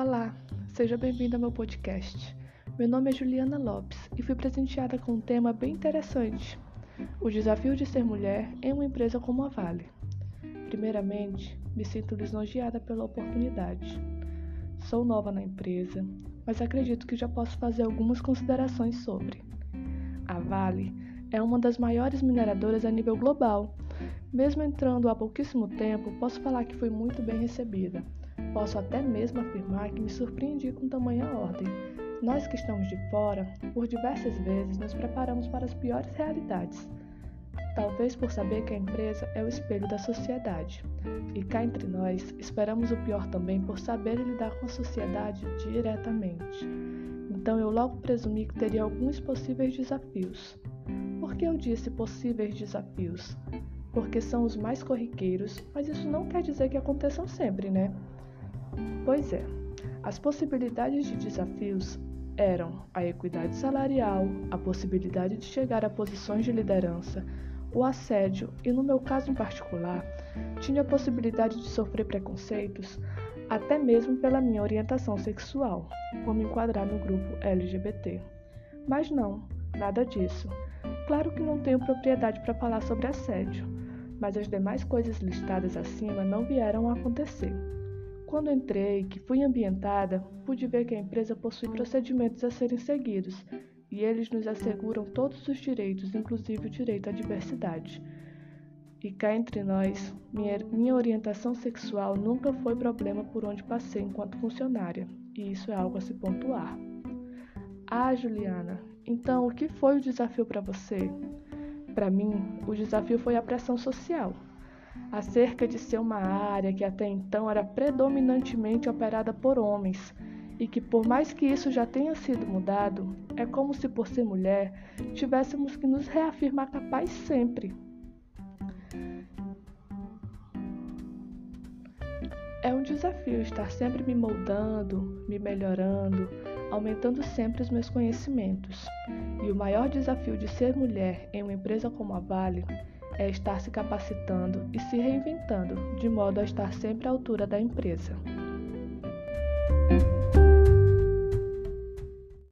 Olá, seja bem-vindo ao meu podcast. Meu nome é Juliana Lopes e fui presenteada com um tema bem interessante: o desafio de ser mulher em uma empresa como a Vale. Primeiramente, me sinto lisonjeada pela oportunidade. Sou nova na empresa, mas acredito que já posso fazer algumas considerações sobre. A Vale é uma das maiores mineradoras a nível global. Mesmo entrando há pouquíssimo tempo, posso falar que fui muito bem recebida. Posso até mesmo afirmar que me surpreendi com tamanha ordem. Nós que estamos de fora, por diversas vezes nos preparamos para as piores realidades. Talvez por saber que a empresa é o espelho da sociedade. E cá entre nós, esperamos o pior também por saber lidar com a sociedade diretamente. Então eu logo presumi que teria alguns possíveis desafios. Por que eu disse possíveis desafios? Porque são os mais corriqueiros, mas isso não quer dizer que aconteçam sempre, né? Pois é, as possibilidades de desafios eram a equidade salarial, a possibilidade de chegar a posições de liderança, o assédio e, no meu caso em particular, tinha a possibilidade de sofrer preconceitos até mesmo pela minha orientação sexual, por me enquadrar no grupo LGBT. Mas não, nada disso. Claro que não tenho propriedade para falar sobre assédio, mas as demais coisas listadas acima não vieram a acontecer. Quando entrei, que fui ambientada, pude ver que a empresa possui procedimentos a serem seguidos e eles nos asseguram todos os direitos, inclusive o direito à diversidade. E cá entre nós, minha, minha orientação sexual nunca foi problema por onde passei enquanto funcionária, e isso é algo a se pontuar. Ah, Juliana, então o que foi o desafio para você? Para mim, o desafio foi a pressão social acerca de ser uma área que até então era predominantemente operada por homens e que, por mais que isso já tenha sido mudado, é como se, por ser mulher, tivéssemos que nos reafirmar capaz sempre. É um desafio estar sempre me moldando, me melhorando, aumentando sempre os meus conhecimentos. E o maior desafio de ser mulher em uma empresa como a Vale é estar se capacitando e se reinventando, de modo a estar sempre à altura da empresa.